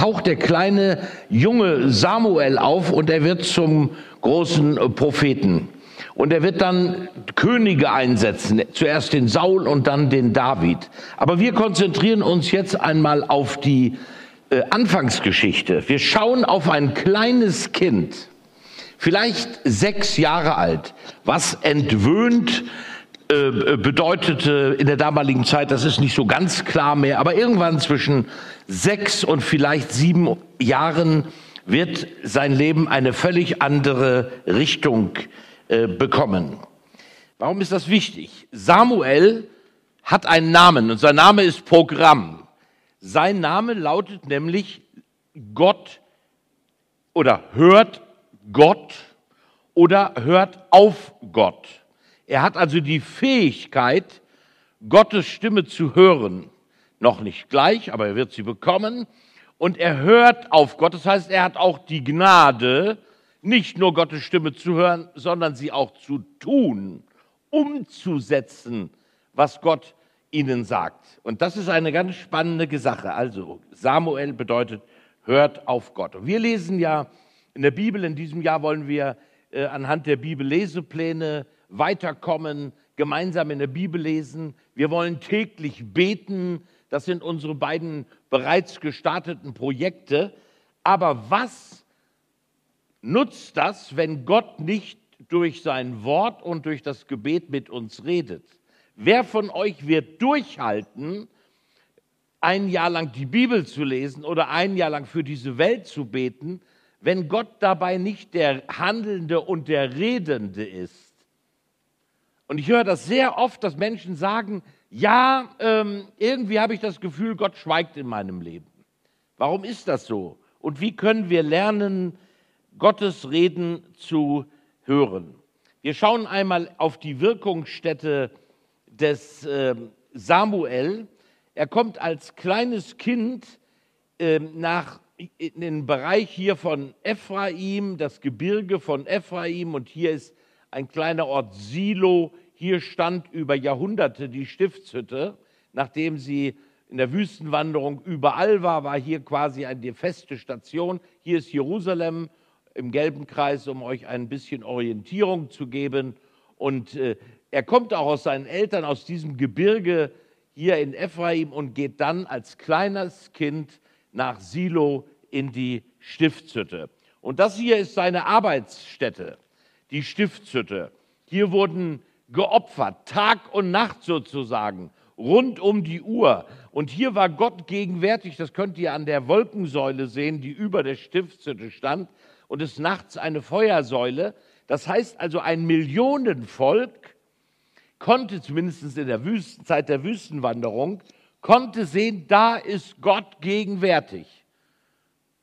taucht der kleine junge Samuel auf und er wird zum großen Propheten. Und er wird dann Könige einsetzen, zuerst den Saul und dann den David. Aber wir konzentrieren uns jetzt einmal auf die äh, Anfangsgeschichte. Wir schauen auf ein kleines Kind, vielleicht sechs Jahre alt, was entwöhnt äh, bedeutete in der damaligen Zeit, das ist nicht so ganz klar mehr, aber irgendwann zwischen sechs und vielleicht sieben Jahren wird sein Leben eine völlig andere Richtung äh, bekommen. Warum ist das wichtig? Samuel hat einen Namen und sein Name ist Programm. Sein Name lautet nämlich Gott oder hört Gott oder hört auf Gott. Er hat also die Fähigkeit, Gottes Stimme zu hören. Noch nicht gleich, aber er wird sie bekommen. Und er hört auf Gott. Das heißt, er hat auch die Gnade, nicht nur Gottes Stimme zu hören, sondern sie auch zu tun, umzusetzen, was Gott ihnen sagt. Und das ist eine ganz spannende Sache. Also Samuel bedeutet, hört auf Gott. Und wir lesen ja in der Bibel, in diesem Jahr wollen wir äh, anhand der Bibel Lesepläne weiterkommen, gemeinsam in der Bibel lesen. Wir wollen täglich beten. Das sind unsere beiden bereits gestarteten Projekte. Aber was nutzt das, wenn Gott nicht durch sein Wort und durch das Gebet mit uns redet? Wer von euch wird durchhalten, ein Jahr lang die Bibel zu lesen oder ein Jahr lang für diese Welt zu beten, wenn Gott dabei nicht der Handelnde und der Redende ist? Und ich höre das sehr oft, dass Menschen sagen, ja, ähm, irgendwie habe ich das Gefühl, Gott schweigt in meinem Leben. Warum ist das so? Und wie können wir lernen, Gottes Reden zu hören? Wir schauen einmal auf die Wirkungsstätte des äh, Samuel. Er kommt als kleines Kind äh, nach in den Bereich hier von Ephraim, das Gebirge von Ephraim, und hier ist ein kleiner Ort Silo. Hier stand über Jahrhunderte die Stiftshütte. Nachdem sie in der Wüstenwanderung überall war, war hier quasi eine feste Station. Hier ist Jerusalem im gelben Kreis, um euch ein bisschen Orientierung zu geben. Und äh, er kommt auch aus seinen Eltern aus diesem Gebirge hier in Ephraim und geht dann als kleines Kind nach Silo in die Stiftshütte. Und das hier ist seine Arbeitsstätte die Stiftshütte. Hier wurden geopfert, Tag und Nacht sozusagen, rund um die Uhr. Und hier war Gott gegenwärtig, das könnt ihr an der Wolkensäule sehen, die über der Stiftshütte stand, und des Nachts eine Feuersäule. Das heißt also, ein Millionenvolk konnte zumindest in der Wüstenzeit der Wüstenwanderung, konnte sehen, da ist Gott gegenwärtig.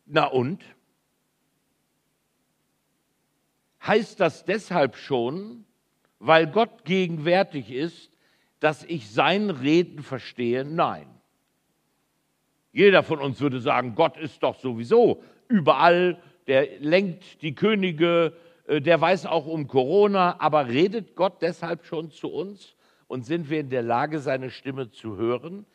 Na und? Heißt das deshalb schon, weil Gott gegenwärtig ist, dass ich sein Reden verstehe? Nein. Jeder von uns würde sagen, Gott ist doch sowieso überall, der lenkt die Könige, äh, der weiß auch um Corona, aber redet Gott deshalb schon zu uns und sind wir in der Lage, seine Stimme zu hören?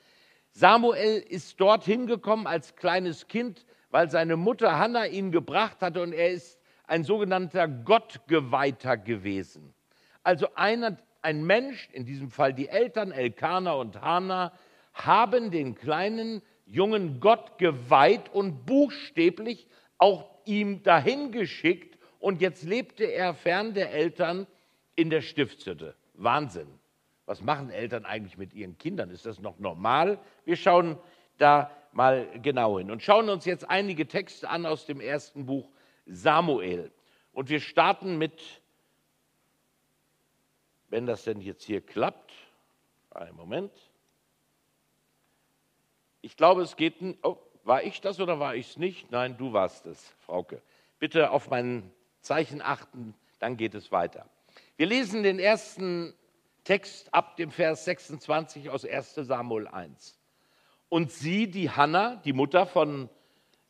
Samuel ist dorthin gekommen als kleines Kind, weil seine Mutter Hannah ihn gebracht hatte und er ist ein sogenannter Gottgeweihter gewesen. Also einer, ein Mensch, in diesem Fall die Eltern Elkana und Hana, haben den kleinen jungen Gott geweiht und buchstäblich auch ihm dahin geschickt. Und jetzt lebte er fern der Eltern in der Stiftshütte. Wahnsinn. Was machen Eltern eigentlich mit ihren Kindern? Ist das noch normal? Wir schauen da mal genau hin und schauen uns jetzt einige Texte an aus dem ersten Buch Samuel. Und wir starten mit, wenn das denn jetzt hier klappt, einen Moment. Ich glaube, es geht, oh, war ich das oder war ich es nicht? Nein, du warst es, Frauke. Bitte auf mein Zeichen achten, dann geht es weiter. Wir lesen den ersten Text ab dem Vers 26 aus 1 Samuel 1. Und sie, die Hanna, die Mutter von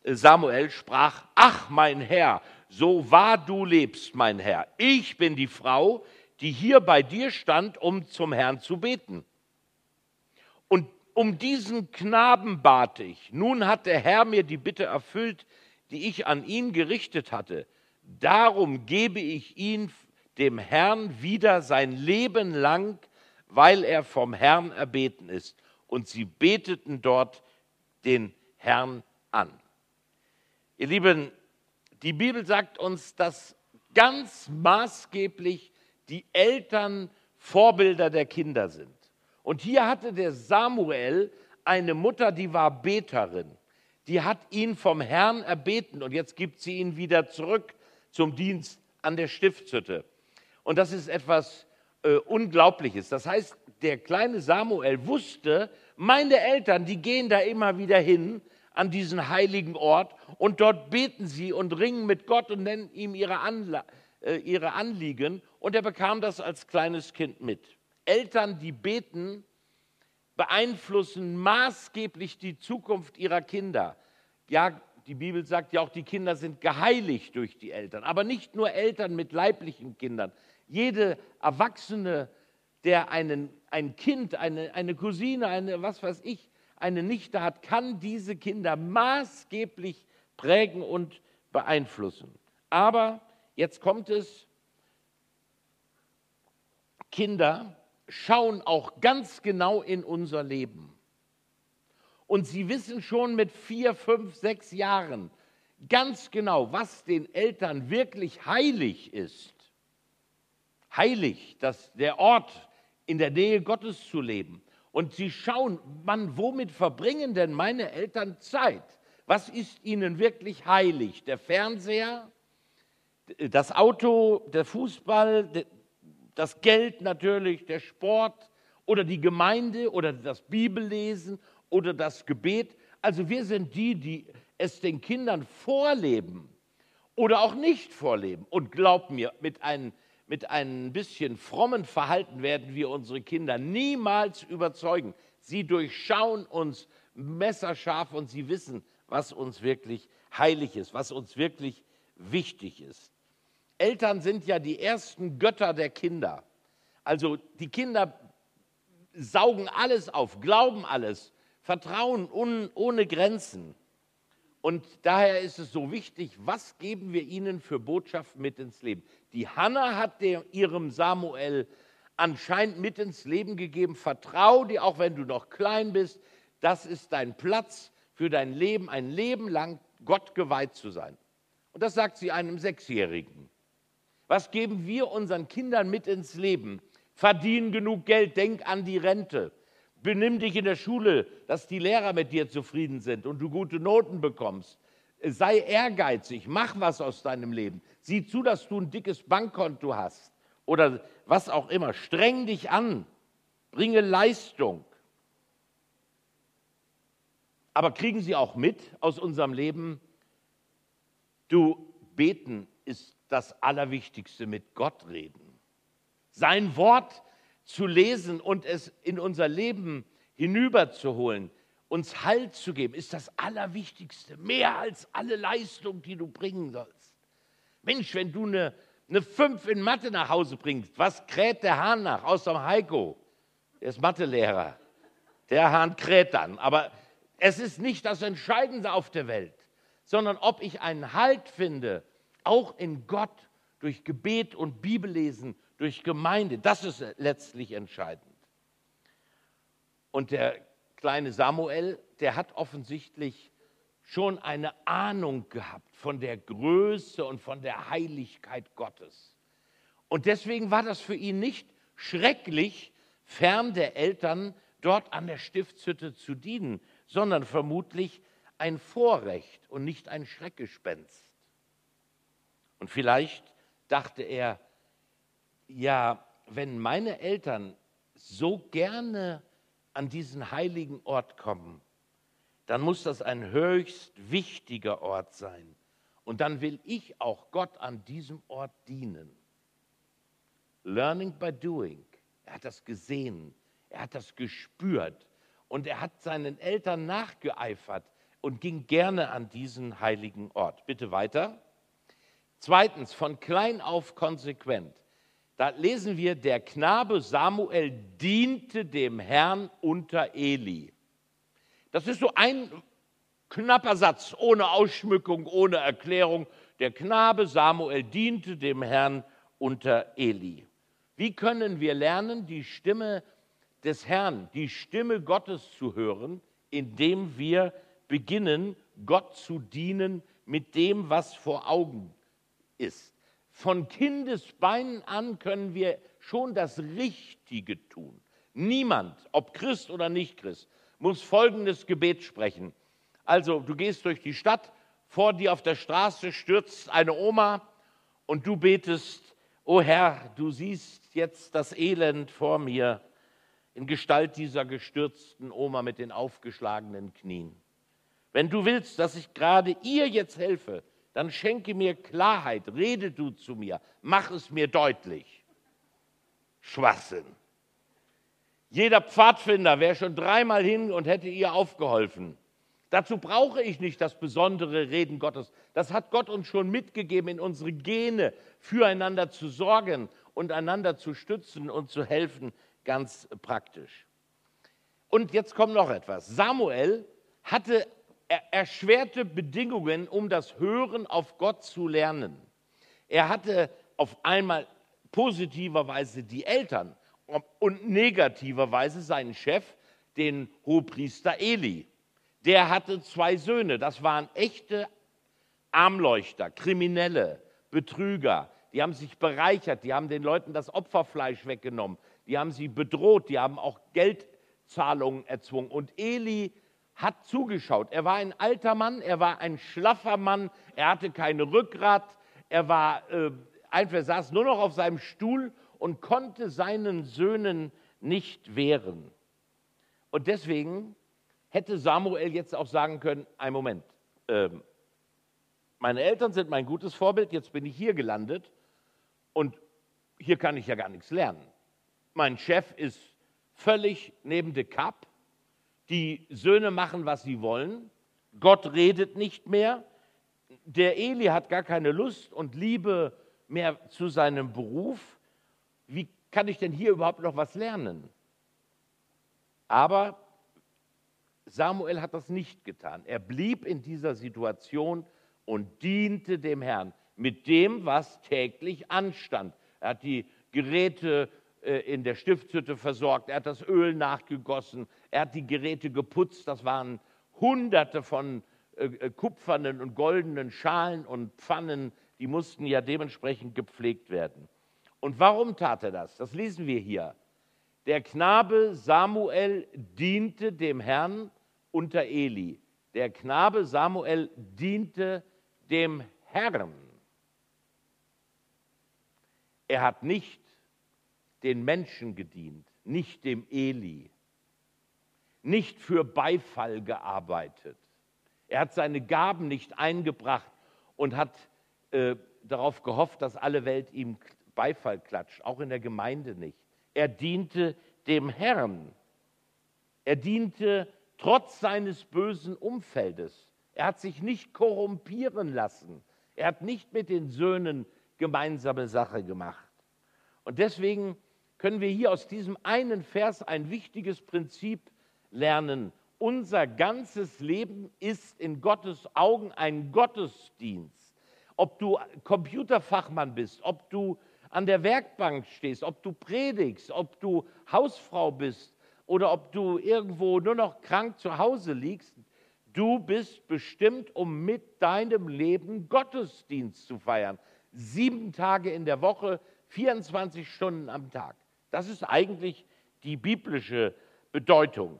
Samuel sprach, ach mein Herr, so wahr du lebst, mein Herr, ich bin die Frau, die hier bei dir stand, um zum Herrn zu beten. Und um diesen Knaben bat ich. Nun hat der Herr mir die Bitte erfüllt, die ich an ihn gerichtet hatte. Darum gebe ich ihn dem Herrn wieder sein Leben lang, weil er vom Herrn erbeten ist. Und sie beteten dort den Herrn an. Ihr Lieben, die Bibel sagt uns, dass ganz maßgeblich die Eltern Vorbilder der Kinder sind. Und hier hatte der Samuel eine Mutter, die war Beterin. Die hat ihn vom Herrn erbeten und jetzt gibt sie ihn wieder zurück zum Dienst an der Stiftshütte. Und das ist etwas äh, Unglaubliches. Das heißt, der kleine Samuel wusste, meine Eltern, die gehen da immer wieder hin an diesen heiligen Ort und dort beten sie und ringen mit Gott und nennen ihm ihre, Anla äh, ihre Anliegen. Und er bekam das als kleines Kind mit. Eltern, die beten, beeinflussen maßgeblich die Zukunft ihrer Kinder. Ja, die Bibel sagt ja auch, die Kinder sind geheiligt durch die Eltern. Aber nicht nur Eltern mit leiblichen Kindern. Jede Erwachsene, der einen, ein Kind, eine, eine Cousine, eine, was weiß ich, eine Nichte hat, kann diese Kinder maßgeblich prägen und beeinflussen. Aber jetzt kommt es, Kinder schauen auch ganz genau in unser Leben. Und sie wissen schon mit vier, fünf, sechs Jahren ganz genau, was den Eltern wirklich heilig ist. Heilig, dass der Ort in der Nähe Gottes zu leben. Und sie schauen, man, womit verbringen denn meine Eltern Zeit? Was ist ihnen wirklich heilig? Der Fernseher, das Auto, der Fußball, das Geld natürlich, der Sport oder die Gemeinde oder das Bibellesen oder das Gebet. Also wir sind die, die es den Kindern vorleben oder auch nicht vorleben. Und glaubt mir, mit einem, mit einem bisschen frommen Verhalten werden wir unsere Kinder niemals überzeugen. Sie durchschauen uns messerscharf und sie wissen, was uns wirklich heilig ist, was uns wirklich wichtig ist. Eltern sind ja die ersten Götter der Kinder. Also die Kinder saugen alles auf, glauben alles, vertrauen un, ohne Grenzen. Und daher ist es so wichtig, was geben wir ihnen für Botschaften mit ins Leben. Die Hanna hat der, ihrem Samuel anscheinend mit ins Leben gegeben, vertrau dir, auch wenn du noch klein bist, das ist dein Platz für dein Leben, ein Leben lang Gott geweiht zu sein. Und das sagt sie einem Sechsjährigen. Was geben wir unseren Kindern mit ins Leben? Verdien genug Geld, denk an die Rente. Benimm dich in der Schule, dass die Lehrer mit dir zufrieden sind und du gute Noten bekommst. Sei ehrgeizig, mach was aus deinem Leben. Sieh zu, dass du ein dickes Bankkonto hast oder was auch immer. Streng dich an, bringe Leistung. Aber kriegen Sie auch mit aus unserem Leben, du beten ist das Allerwichtigste, mit Gott reden. Sein Wort zu lesen und es in unser Leben hinüberzuholen, uns Halt zu geben, ist das Allerwichtigste. Mehr als alle Leistung, die du bringen sollst. Mensch, wenn du eine, eine 5 in Mathe nach Hause bringst, was kräht der Hahn nach? Außer Heiko, der ist Mathelehrer. Der Hahn kräht dann. Aber es ist nicht das Entscheidende auf der Welt, sondern ob ich einen Halt finde auch in Gott durch Gebet und Bibellesen, durch Gemeinde. Das ist letztlich entscheidend. Und der kleine Samuel, der hat offensichtlich schon eine Ahnung gehabt von der Größe und von der Heiligkeit Gottes. Und deswegen war das für ihn nicht schrecklich, fern der Eltern dort an der Stiftshütte zu dienen, sondern vermutlich ein Vorrecht und nicht ein Schreckgespenst. Und vielleicht dachte er, ja, wenn meine Eltern so gerne an diesen heiligen Ort kommen, dann muss das ein höchst wichtiger Ort sein. Und dann will ich auch Gott an diesem Ort dienen. Learning by doing. Er hat das gesehen, er hat das gespürt und er hat seinen Eltern nachgeeifert und ging gerne an diesen heiligen Ort. Bitte weiter. Zweitens, von klein auf konsequent. Da lesen wir, der Knabe Samuel diente dem Herrn unter Eli. Das ist so ein knapper Satz, ohne Ausschmückung, ohne Erklärung. Der Knabe Samuel diente dem Herrn unter Eli. Wie können wir lernen, die Stimme des Herrn, die Stimme Gottes zu hören, indem wir beginnen, Gott zu dienen mit dem, was vor Augen ist. Von Kindesbeinen an können wir schon das Richtige tun. Niemand, ob Christ oder nicht Christ, muss folgendes Gebet sprechen. Also, du gehst durch die Stadt, vor dir auf der Straße stürzt eine Oma und du betest, O Herr, du siehst jetzt das Elend vor mir in Gestalt dieser gestürzten Oma mit den aufgeschlagenen Knien. Wenn du willst, dass ich gerade ihr jetzt helfe, dann schenke mir Klarheit, rede du zu mir, mach es mir deutlich. Schwachsinn. Jeder Pfadfinder wäre schon dreimal hin und hätte ihr aufgeholfen. Dazu brauche ich nicht das besondere Reden Gottes. Das hat Gott uns schon mitgegeben in unsere Gene, füreinander zu sorgen und einander zu stützen und zu helfen, ganz praktisch. Und jetzt kommt noch etwas. Samuel hatte erschwerte Bedingungen, um das Hören auf Gott zu lernen. Er hatte auf einmal positiverweise die Eltern und negativerweise seinen Chef, den Hohepriester Eli. Der hatte zwei Söhne, das waren echte Armleuchter, Kriminelle, Betrüger. Die haben sich bereichert, die haben den Leuten das Opferfleisch weggenommen, die haben sie bedroht, die haben auch Geldzahlungen erzwungen. Und Eli hat zugeschaut. Er war ein alter Mann, er war ein schlaffer Mann, er hatte kein Rückgrat, er war äh, einfach saß nur noch auf seinem Stuhl und konnte seinen Söhnen nicht wehren. Und deswegen hätte Samuel jetzt auch sagen können: Ein Moment, äh, meine Eltern sind mein gutes Vorbild, jetzt bin ich hier gelandet und hier kann ich ja gar nichts lernen. Mein Chef ist völlig neben de Kap die Söhne machen, was sie wollen. Gott redet nicht mehr. Der Eli hat gar keine Lust und Liebe mehr zu seinem Beruf. Wie kann ich denn hier überhaupt noch was lernen? Aber Samuel hat das nicht getan. Er blieb in dieser Situation und diente dem Herrn mit dem, was täglich anstand. Er hat die Geräte äh, in der Stiftshütte versorgt, er hat das Öl nachgegossen, er hat die Geräte geputzt, das waren hunderte von äh, äh, kupfernen und goldenen Schalen und Pfannen, die mussten ja dementsprechend gepflegt werden. Und warum tat er das? Das lesen wir hier. Der Knabe Samuel diente dem Herrn unter Eli. Der Knabe Samuel diente dem Herrn. Er hat nicht den Menschen gedient, nicht dem Eli, nicht für Beifall gearbeitet. Er hat seine Gaben nicht eingebracht und hat äh, darauf gehofft, dass alle Welt ihm Beifall klatscht, auch in der Gemeinde nicht. Er diente dem Herrn. Er diente trotz seines bösen Umfeldes. Er hat sich nicht korrumpieren lassen. Er hat nicht mit den Söhnen gemeinsame Sache gemacht. Und deswegen können wir hier aus diesem einen Vers ein wichtiges Prinzip lernen. Unser ganzes Leben ist in Gottes Augen ein Gottesdienst. Ob du Computerfachmann bist, ob du an der Werkbank stehst, ob du predigst, ob du Hausfrau bist oder ob du irgendwo nur noch krank zu Hause liegst, du bist bestimmt, um mit deinem Leben Gottesdienst zu feiern. Sieben Tage in der Woche, 24 Stunden am Tag. Das ist eigentlich die biblische Bedeutung.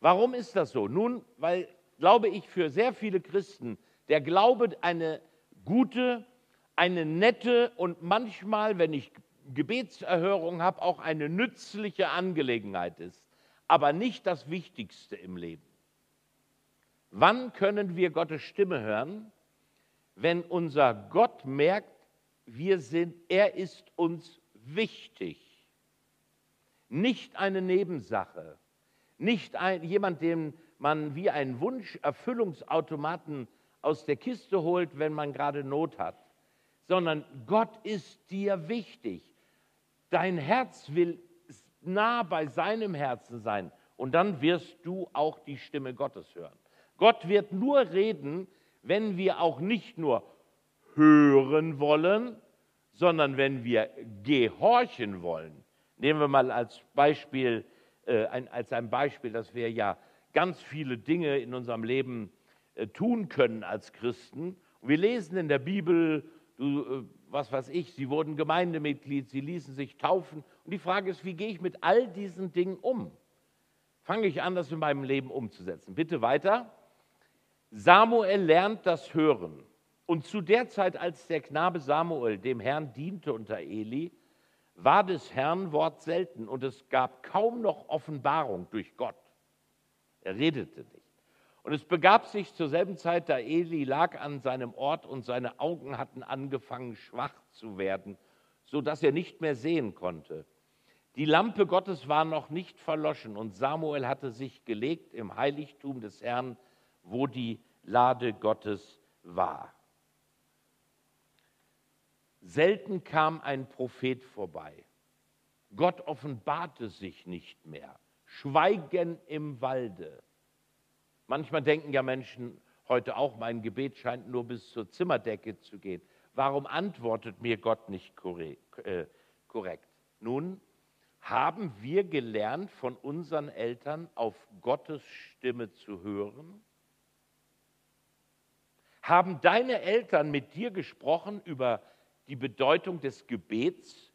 Warum ist das so? Nun, weil, glaube ich, für sehr viele Christen der Glaube eine gute, eine nette und manchmal, wenn ich Gebetserhörung habe, auch eine nützliche Angelegenheit ist, aber nicht das Wichtigste im Leben. Wann können wir Gottes Stimme hören? Wenn unser Gott merkt, wir sind, er ist uns wichtig nicht eine Nebensache, nicht ein, jemand, den man wie einen Wunscherfüllungsautomaten aus der Kiste holt, wenn man gerade Not hat, sondern Gott ist dir wichtig. Dein Herz will nah bei seinem Herzen sein Und dann wirst du auch die Stimme Gottes hören. Gott wird nur reden, wenn wir auch nicht nur hören wollen, sondern wenn wir gehorchen wollen. Nehmen wir mal als Beispiel, äh, ein, als ein Beispiel, dass wir ja ganz viele Dinge in unserem Leben äh, tun können als Christen. Und wir lesen in der Bibel, du, äh, was weiß ich, sie wurden Gemeindemitglied, sie ließen sich taufen. Und die Frage ist, wie gehe ich mit all diesen Dingen um? Fange ich an, das in meinem Leben umzusetzen? Bitte weiter. Samuel lernt das Hören. Und zu der Zeit, als der Knabe Samuel dem Herrn diente unter Eli, war des Herrn Wort selten und es gab kaum noch Offenbarung durch Gott. Er redete nicht. Und es begab sich zur selben Zeit, da Eli lag an seinem Ort und seine Augen hatten angefangen schwach zu werden, so dass er nicht mehr sehen konnte. Die Lampe Gottes war noch nicht verloschen und Samuel hatte sich gelegt im Heiligtum des Herrn, wo die Lade Gottes war. Selten kam ein Prophet vorbei. Gott offenbarte sich nicht mehr. Schweigen im Walde. Manchmal denken ja Menschen heute auch, mein Gebet scheint nur bis zur Zimmerdecke zu gehen. Warum antwortet mir Gott nicht äh, korrekt? Nun, haben wir gelernt von unseren Eltern auf Gottes Stimme zu hören? Haben deine Eltern mit dir gesprochen über die Bedeutung des Gebets,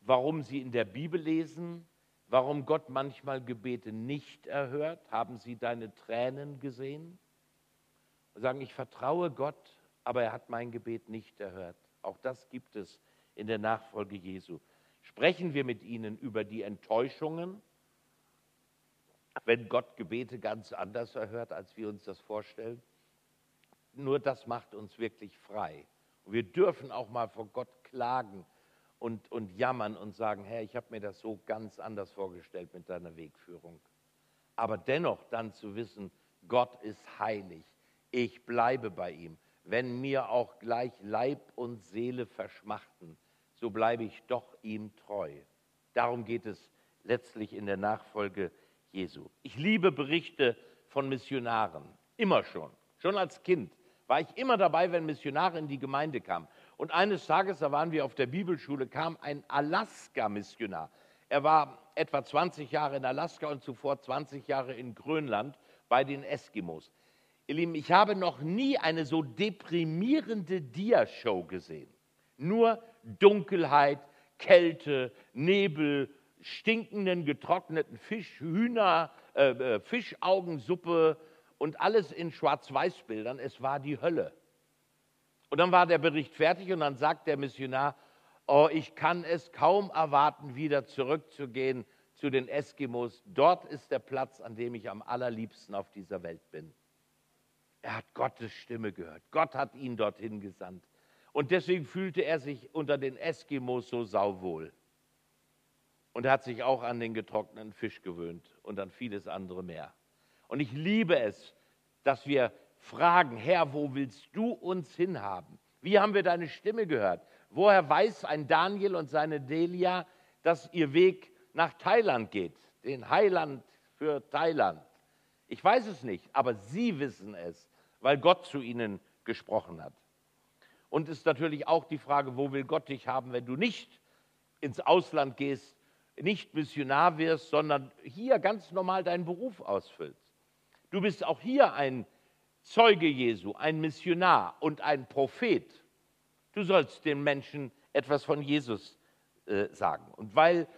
warum sie in der Bibel lesen, warum Gott manchmal Gebete nicht erhört? Haben sie deine Tränen gesehen? Und sagen, ich vertraue Gott, aber er hat mein Gebet nicht erhört. Auch das gibt es in der Nachfolge Jesu. Sprechen wir mit ihnen über die Enttäuschungen, wenn Gott Gebete ganz anders erhört, als wir uns das vorstellen? Nur das macht uns wirklich frei. Und wir dürfen auch mal vor Gott klagen und, und jammern und sagen, Herr, ich habe mir das so ganz anders vorgestellt mit deiner Wegführung. Aber dennoch dann zu wissen, Gott ist heilig, ich bleibe bei ihm. Wenn mir auch gleich Leib und Seele verschmachten, so bleibe ich doch ihm treu. Darum geht es letztlich in der Nachfolge Jesu. Ich liebe Berichte von Missionaren, immer schon, schon als Kind war ich immer dabei, wenn Missionare in die Gemeinde kamen. Und eines Tages, da waren wir auf der Bibelschule, kam ein Alaska-Missionar. Er war etwa 20 Jahre in Alaska und zuvor 20 Jahre in Grönland bei den Eskimos. Ihr Lieben, ich habe noch nie eine so deprimierende Diashow gesehen. Nur Dunkelheit, Kälte, Nebel, stinkenden, getrockneten Fisch, Hühner, äh, äh Fischaugensuppe, und alles in Schwarz-Weiß-Bildern. Es war die Hölle. Und dann war der Bericht fertig und dann sagt der Missionar, oh, ich kann es kaum erwarten, wieder zurückzugehen zu den Eskimos. Dort ist der Platz, an dem ich am allerliebsten auf dieser Welt bin. Er hat Gottes Stimme gehört. Gott hat ihn dorthin gesandt. Und deswegen fühlte er sich unter den Eskimos so sauwohl. Und er hat sich auch an den getrockneten Fisch gewöhnt und an vieles andere mehr. Und ich liebe es, dass wir fragen, Herr, wo willst du uns hinhaben? Wie haben wir deine Stimme gehört? Woher weiß ein Daniel und seine Delia, dass ihr Weg nach Thailand geht, den Heiland für Thailand? Ich weiß es nicht, aber sie wissen es, weil Gott zu ihnen gesprochen hat. Und es ist natürlich auch die Frage, wo will Gott dich haben, wenn du nicht ins Ausland gehst, nicht Missionar wirst, sondern hier ganz normal deinen Beruf ausfüllst. Du bist auch hier ein Zeuge Jesu, ein Missionar und ein Prophet. Du sollst den Menschen etwas von Jesus äh, sagen. Und weil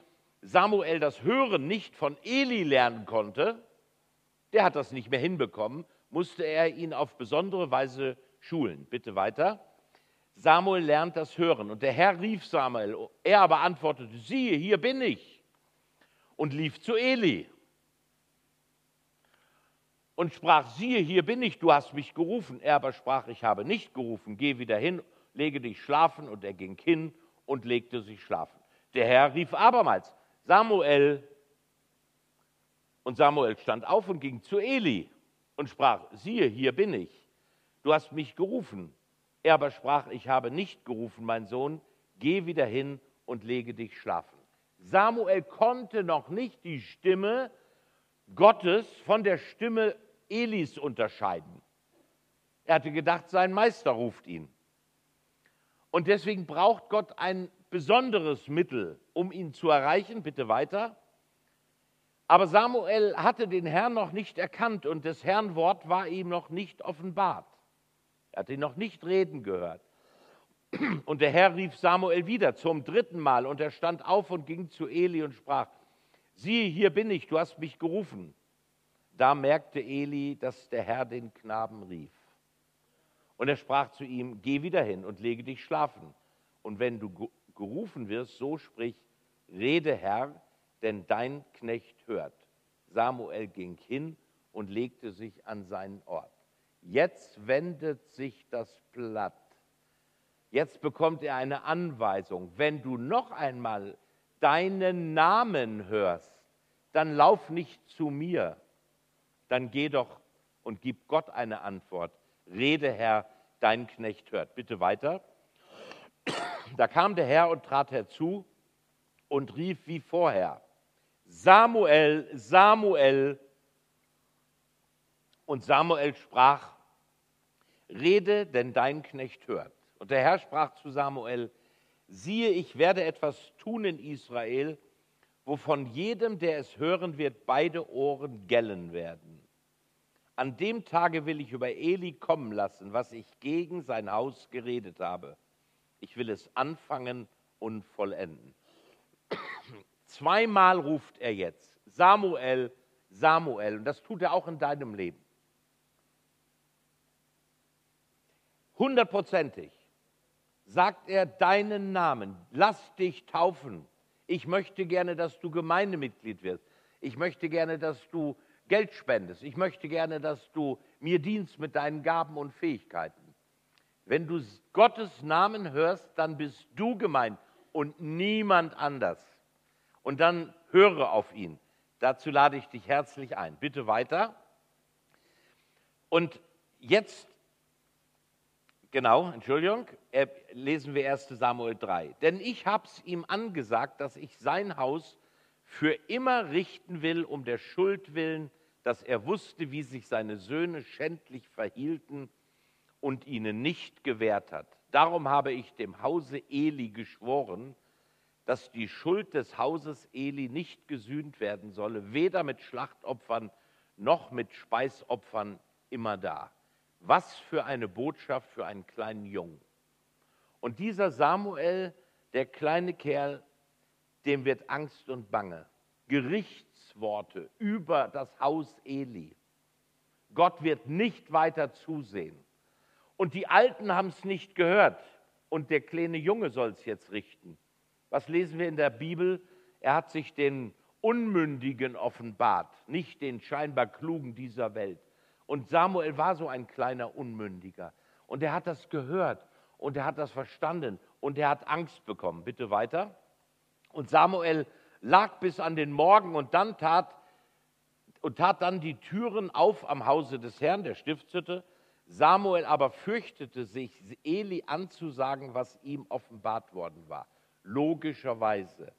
Samuel das Hören nicht von Eli lernen konnte, der hat das nicht mehr hinbekommen, musste er ihn auf besondere Weise schulen. Bitte weiter. Samuel lernt das Hören und der Herr rief Samuel, er aber antwortete, siehe, hier bin ich und lief zu Eli und sprach, siehe, hier bin ich, du hast mich gerufen. Er aber sprach, ich habe nicht gerufen, geh wieder hin, lege dich schlafen. Und er ging hin und legte sich schlafen. Der Herr rief abermals, Samuel. Und Samuel stand auf und ging zu Eli und sprach, siehe, hier bin ich, du hast mich gerufen. Er aber sprach, ich habe nicht gerufen, mein Sohn, geh wieder hin und lege dich schlafen. Samuel konnte noch nicht die Stimme Gottes von der Stimme Elis unterscheiden. Er hatte gedacht, sein Meister ruft ihn. Und deswegen braucht Gott ein besonderes Mittel, um ihn zu erreichen. Bitte weiter. Aber Samuel hatte den Herrn noch nicht erkannt und des Herrn Wort war ihm noch nicht offenbart. Er hat ihn noch nicht reden gehört. Und der Herr rief Samuel wieder zum dritten Mal und er stand auf und ging zu Eli und sprach, siehe, hier bin ich, du hast mich gerufen. Da merkte Eli, dass der Herr den Knaben rief. Und er sprach zu ihm, geh wieder hin und lege dich schlafen. Und wenn du gerufen wirst, so sprich, rede Herr, denn dein Knecht hört. Samuel ging hin und legte sich an seinen Ort. Jetzt wendet sich das Blatt. Jetzt bekommt er eine Anweisung. Wenn du noch einmal deinen Namen hörst, dann lauf nicht zu mir, dann geh doch und gib Gott eine Antwort. Rede, Herr, dein Knecht hört. Bitte weiter. Da kam der Herr und trat herzu und rief wie vorher, Samuel, Samuel. Und Samuel sprach, Rede, denn dein Knecht hört. Und der Herr sprach zu Samuel, siehe, ich werde etwas tun in Israel, wovon jedem, der es hören wird, beide Ohren gellen werden. An dem Tage will ich über Eli kommen lassen, was ich gegen sein Haus geredet habe. Ich will es anfangen und vollenden. Zweimal ruft er jetzt, Samuel, Samuel, und das tut er auch in deinem Leben. Hundertprozentig sagt er deinen Namen, lass dich taufen. Ich möchte gerne, dass du Gemeindemitglied wirst. Ich möchte gerne, dass du Geld spendest. Ich möchte gerne, dass du mir dienst mit deinen Gaben und Fähigkeiten. Wenn du Gottes Namen hörst, dann bist du gemeint und niemand anders. Und dann höre auf ihn. Dazu lade ich dich herzlich ein. Bitte weiter. Und jetzt Genau, Entschuldigung, lesen wir 1 Samuel 3. Denn ich habe es ihm angesagt, dass ich sein Haus für immer richten will, um der Schuld willen, dass er wusste, wie sich seine Söhne schändlich verhielten und ihnen nicht gewährt hat. Darum habe ich dem Hause Eli geschworen, dass die Schuld des Hauses Eli nicht gesühnt werden solle, weder mit Schlachtopfern noch mit Speisopfern immer da. Was für eine Botschaft für einen kleinen Jungen. Und dieser Samuel, der kleine Kerl, dem wird Angst und Bange. Gerichtsworte über das Haus Eli. Gott wird nicht weiter zusehen. Und die Alten haben es nicht gehört. Und der kleine Junge soll es jetzt richten. Was lesen wir in der Bibel? Er hat sich den Unmündigen offenbart, nicht den scheinbar Klugen dieser Welt. Und Samuel war so ein kleiner Unmündiger. Und er hat das gehört und er hat das verstanden und er hat Angst bekommen. Bitte weiter. Und Samuel lag bis an den Morgen und dann tat und tat dann die Türen auf am Hause des Herrn, der Stiftshütte. Samuel aber fürchtete sich, Eli anzusagen, was ihm offenbart worden war. Logischerweise.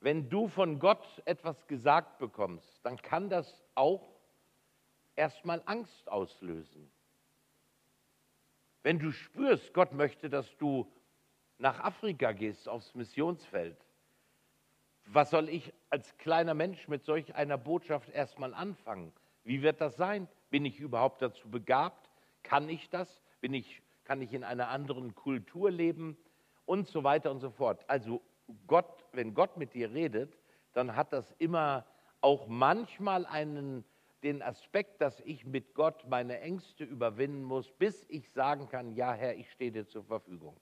Wenn du von Gott etwas gesagt bekommst, dann kann das auch erstmal Angst auslösen. Wenn du spürst, Gott möchte, dass du nach Afrika gehst, aufs Missionsfeld, was soll ich als kleiner Mensch mit solch einer Botschaft erstmal anfangen? Wie wird das sein? Bin ich überhaupt dazu begabt? Kann ich das? Bin ich, kann ich in einer anderen Kultur leben? Und so weiter und so fort. Also Gott, wenn Gott mit dir redet, dann hat das immer auch manchmal einen den Aspekt, dass ich mit Gott meine Ängste überwinden muss, bis ich sagen kann, ja Herr, ich stehe dir zur Verfügung.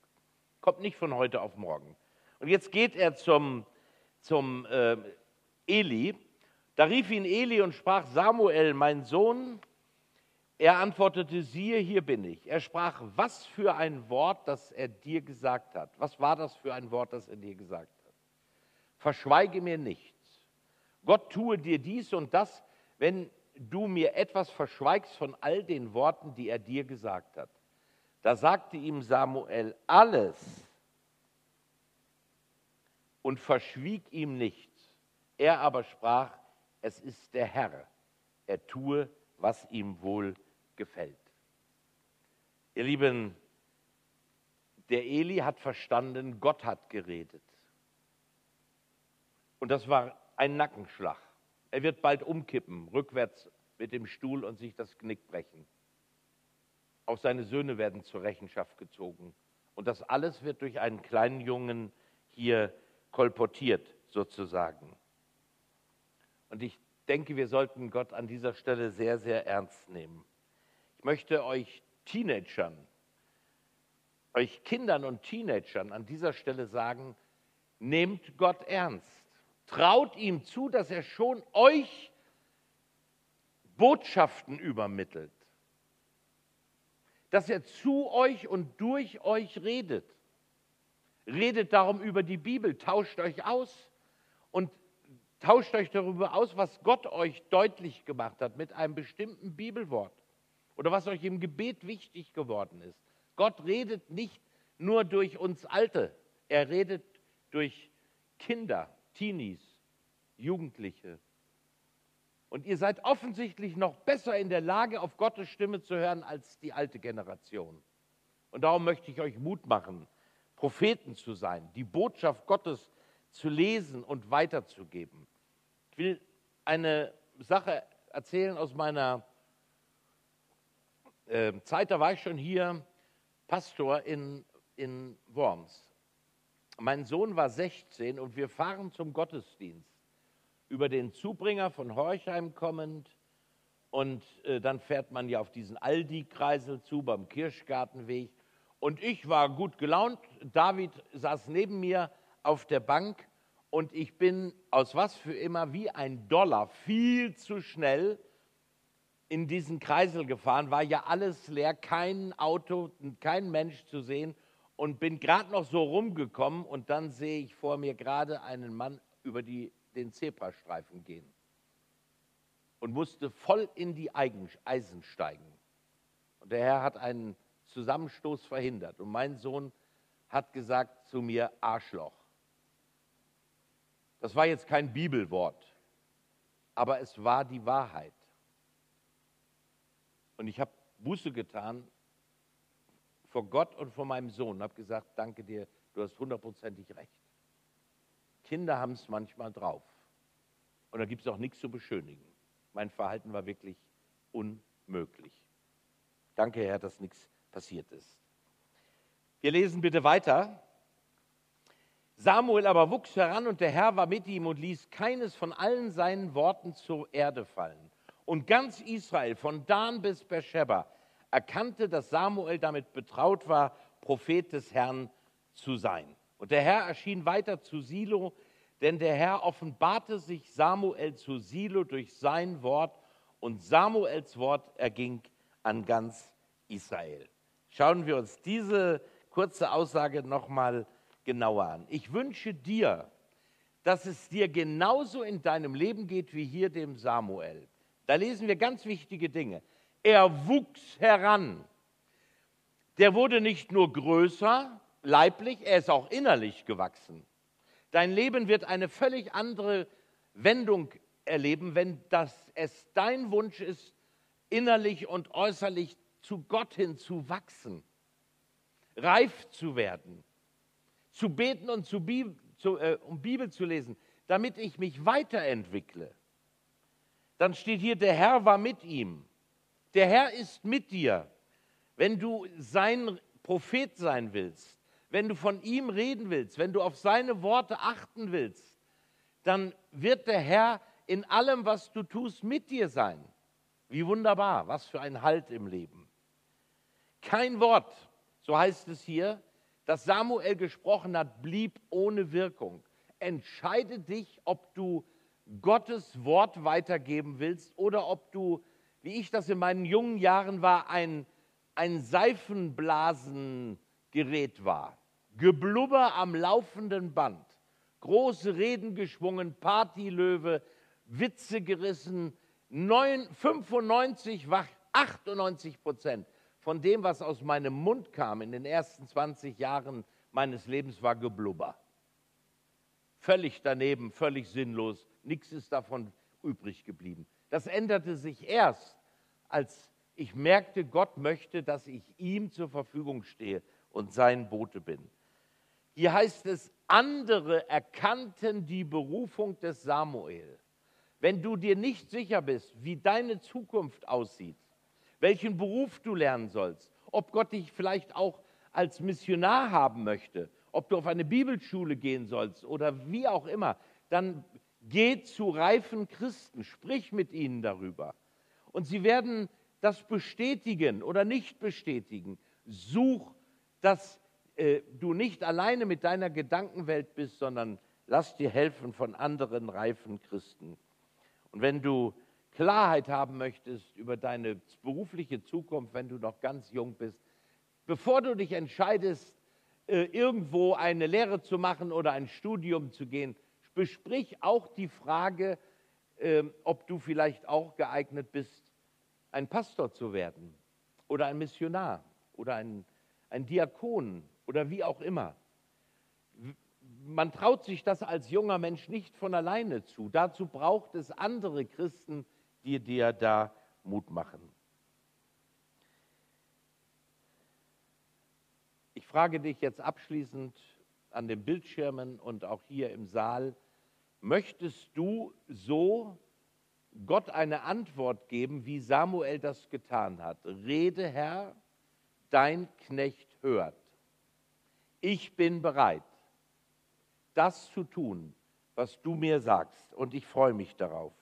Kommt nicht von heute auf morgen. Und jetzt geht er zum, zum äh, Eli. Da rief ihn Eli und sprach, Samuel, mein Sohn. Er antwortete, siehe, hier bin ich. Er sprach, was für ein Wort, das er dir gesagt hat. Was war das für ein Wort, das er dir gesagt hat? Verschweige mir nichts. Gott tue dir dies und das, wenn du mir etwas verschweigst von all den Worten, die er dir gesagt hat. Da sagte ihm Samuel alles und verschwieg ihm nichts. Er aber sprach, es ist der Herr. Er tue, was ihm wohl gefällt. Ihr Lieben, der Eli hat verstanden, Gott hat geredet. Und das war ein Nackenschlag. Er wird bald umkippen, rückwärts mit dem Stuhl und sich das Knick brechen. Auch seine Söhne werden zur Rechenschaft gezogen. Und das alles wird durch einen kleinen Jungen hier kolportiert, sozusagen. Und ich denke, wir sollten Gott an dieser Stelle sehr, sehr ernst nehmen. Ich möchte euch Teenagern, euch Kindern und Teenagern an dieser Stelle sagen, nehmt Gott ernst. Traut ihm zu, dass er schon euch Botschaften übermittelt. Dass er zu euch und durch euch redet. Redet darum über die Bibel, tauscht euch aus und tauscht euch darüber aus, was Gott euch deutlich gemacht hat mit einem bestimmten Bibelwort oder was euch im Gebet wichtig geworden ist. Gott redet nicht nur durch uns Alte, er redet durch Kinder, Teenies, Jugendliche. Und ihr seid offensichtlich noch besser in der Lage, auf Gottes Stimme zu hören als die alte Generation. Und darum möchte ich euch Mut machen, Propheten zu sein, die Botschaft Gottes zu lesen und weiterzugeben. Ich will eine Sache erzählen aus meiner äh, Zeit, da war ich schon hier Pastor in, in Worms. Mein Sohn war 16 und wir fahren zum Gottesdienst über den Zubringer von Horchheim kommend und äh, dann fährt man ja auf diesen Aldi-Kreisel zu beim Kirschgartenweg. Und ich war gut gelaunt. David saß neben mir auf der Bank und ich bin aus was für immer wie ein Dollar viel zu schnell in diesen Kreisel gefahren, war ja alles leer, kein Auto, kein Mensch zu sehen und bin gerade noch so rumgekommen und dann sehe ich vor mir gerade einen Mann über die, den Zebrastreifen gehen und musste voll in die Eisen steigen. Und der Herr hat einen Zusammenstoß verhindert und mein Sohn hat gesagt zu mir Arschloch. Das war jetzt kein Bibelwort, aber es war die Wahrheit. Und ich habe Buße getan vor Gott und vor meinem Sohn und habe gesagt, danke dir, du hast hundertprozentig recht. Kinder haben es manchmal drauf. Und da gibt es auch nichts zu beschönigen. Mein Verhalten war wirklich unmöglich. Danke, Herr, dass nichts passiert ist. Wir lesen bitte weiter. Samuel aber wuchs heran und der Herr war mit ihm und ließ keines von allen seinen Worten zur Erde fallen. Und ganz Israel, von Dan bis Beersheba, erkannte, dass Samuel damit betraut war, Prophet des Herrn zu sein. Und der Herr erschien weiter zu Silo, denn der Herr offenbarte sich Samuel zu Silo durch sein Wort und Samuels Wort erging an ganz Israel. Schauen wir uns diese kurze Aussage nochmal genauer an. Ich wünsche dir, dass es dir genauso in deinem Leben geht wie hier dem Samuel. Da lesen wir ganz wichtige Dinge. Er wuchs heran. Der wurde nicht nur größer, leiblich, er ist auch innerlich gewachsen. Dein Leben wird eine völlig andere Wendung erleben, wenn das es dein Wunsch ist, innerlich und äußerlich zu Gott hin zu wachsen, reif zu werden, zu beten und zu Bibel, zu, äh, um Bibel zu lesen, damit ich mich weiterentwickle dann steht hier, der Herr war mit ihm. Der Herr ist mit dir. Wenn du sein Prophet sein willst, wenn du von ihm reden willst, wenn du auf seine Worte achten willst, dann wird der Herr in allem, was du tust, mit dir sein. Wie wunderbar, was für ein Halt im Leben. Kein Wort, so heißt es hier, das Samuel gesprochen hat, blieb ohne Wirkung. Entscheide dich, ob du Gottes Wort weitergeben willst oder ob du, wie ich das in meinen jungen Jahren war, ein, ein Seifenblasengerät war. Geblubber am laufenden Band, große Reden geschwungen, Partylöwe, Witze gerissen, 9, 95, 98 Prozent von dem, was aus meinem Mund kam in den ersten 20 Jahren meines Lebens, war Geblubber. Völlig daneben, völlig sinnlos, nichts ist davon übrig geblieben. Das änderte sich erst, als ich merkte, Gott möchte, dass ich ihm zur Verfügung stehe und sein Bote bin. Hier heißt es, andere erkannten die Berufung des Samuel. Wenn du dir nicht sicher bist, wie deine Zukunft aussieht, welchen Beruf du lernen sollst, ob Gott dich vielleicht auch als Missionar haben möchte, ob du auf eine Bibelschule gehen sollst oder wie auch immer, dann geh zu reifen Christen, sprich mit ihnen darüber. Und sie werden das bestätigen oder nicht bestätigen. Such, dass äh, du nicht alleine mit deiner Gedankenwelt bist, sondern lass dir helfen von anderen reifen Christen. Und wenn du Klarheit haben möchtest über deine berufliche Zukunft, wenn du noch ganz jung bist, bevor du dich entscheidest, äh, irgendwo eine Lehre zu machen oder ein Studium zu gehen, besprich auch die Frage, ähm, ob du vielleicht auch geeignet bist, ein Pastor zu werden oder ein Missionar oder ein, ein Diakon oder wie auch immer. Man traut sich das als junger Mensch nicht von alleine zu. Dazu braucht es andere Christen, die dir da Mut machen. Ich frage dich jetzt abschließend an den Bildschirmen und auch hier im Saal, möchtest du so Gott eine Antwort geben, wie Samuel das getan hat? Rede, Herr, dein Knecht hört. Ich bin bereit, das zu tun, was du mir sagst, und ich freue mich darauf.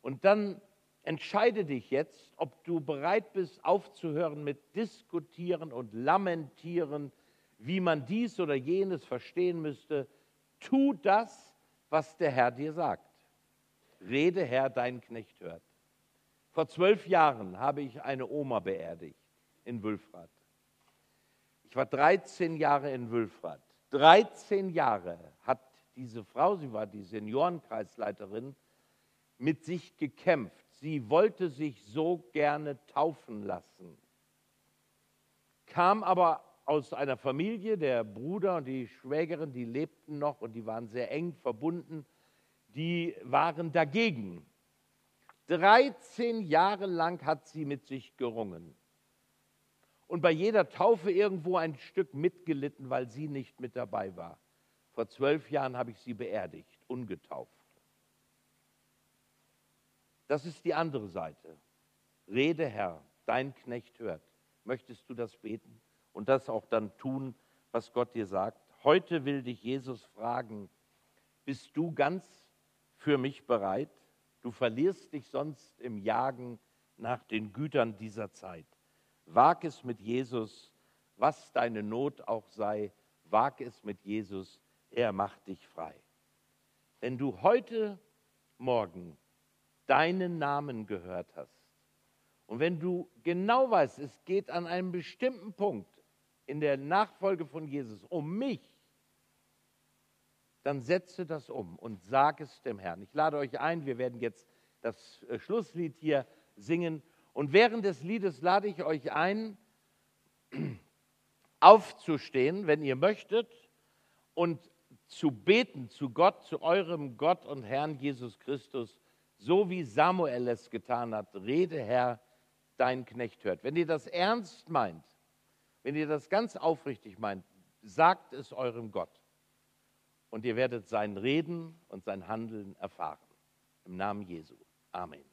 Und dann entscheide dich jetzt, ob du bereit bist, aufzuhören mit Diskutieren und Lamentieren, wie man dies oder jenes verstehen müsste. Tu das, was der Herr dir sagt. Rede, Herr, dein Knecht hört. Vor zwölf Jahren habe ich eine Oma beerdigt in Wülfrath. Ich war 13 Jahre in Wülfrath. 13 Jahre hat diese Frau, sie war die Seniorenkreisleiterin, mit sich gekämpft. Sie wollte sich so gerne taufen lassen, kam aber aus einer Familie, der Bruder und die Schwägerin, die lebten noch und die waren sehr eng verbunden, die waren dagegen. 13 Jahre lang hat sie mit sich gerungen und bei jeder Taufe irgendwo ein Stück mitgelitten, weil sie nicht mit dabei war. Vor zwölf Jahren habe ich sie beerdigt, ungetauft. Das ist die andere Seite. Rede, Herr, dein Knecht hört. Möchtest du das beten und das auch dann tun, was Gott dir sagt? Heute will dich Jesus fragen, bist du ganz für mich bereit? Du verlierst dich sonst im Jagen nach den Gütern dieser Zeit. Wag es mit Jesus, was deine Not auch sei, wag es mit Jesus, er macht dich frei. Wenn du heute Morgen deinen Namen gehört hast und wenn du genau weißt, es geht an einem bestimmten Punkt in der Nachfolge von Jesus um mich, dann setze das um und sag es dem Herrn. Ich lade euch ein, wir werden jetzt das äh, Schlusslied hier singen und während des Liedes lade ich euch ein, aufzustehen, wenn ihr möchtet, und zu beten zu Gott, zu eurem Gott und Herrn Jesus Christus, so wie Samuel es getan hat. Rede, Herr, dein Knecht hört. Wenn ihr das ernst meint, wenn ihr das ganz aufrichtig meint, sagt es eurem Gott. Und ihr werdet sein Reden und sein Handeln erfahren. Im Namen Jesu. Amen.